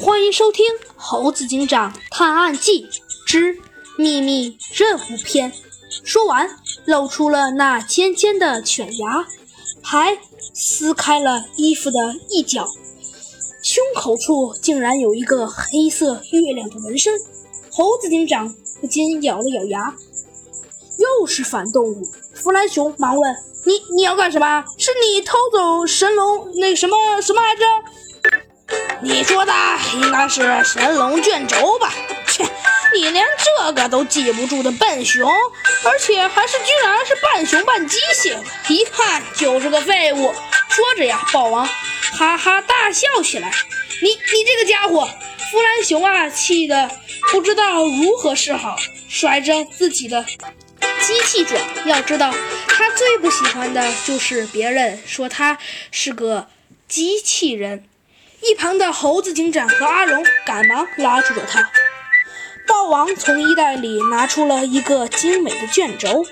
欢迎收听《猴子警长探案记之秘密任务篇》。说完，露出了那尖尖的犬牙，还撕开了衣服的一角，胸口处竟然有一个黑色月亮的纹身。猴子警长不禁咬了咬牙，又是反动物。弗兰熊忙问：“你你要干什么？是你偷走神龙那什么什么来着？”你说的应该是神龙卷轴吧？切，你连这个都记不住的笨熊，而且还是居然是半熊半机械，一看就是个废物。说着呀，豹王哈哈大笑起来。你你这个家伙，弗兰熊啊，气得不知道如何是好，甩着自己的机器爪。要知道，他最不喜欢的就是别人说他是个机器人。一旁的猴子警长和阿荣赶忙拉住了他。豹王从衣袋里拿出了一个精美的卷轴，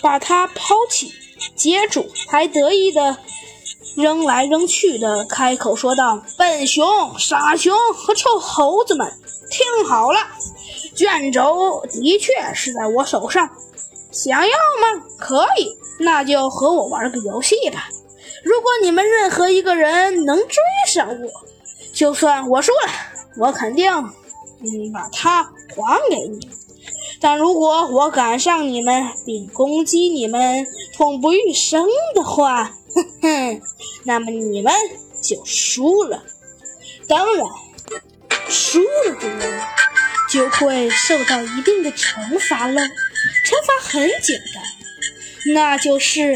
把它抛起，接住，还得意地扔来扔去的开口说道：“笨熊、傻熊和臭猴子们，听好了，卷轴的确是在我手上，想要吗？可以，那就和我玩个游戏吧。”如果你们任何一个人能追上我，就算我输了，我肯定嗯把它还给你。但如果我赶上你们并攻击你们，痛不欲生的话，哼 哼，那么你们就输了。当然，输了的人就会受到一定的惩罚了。惩罚很简单，那就是。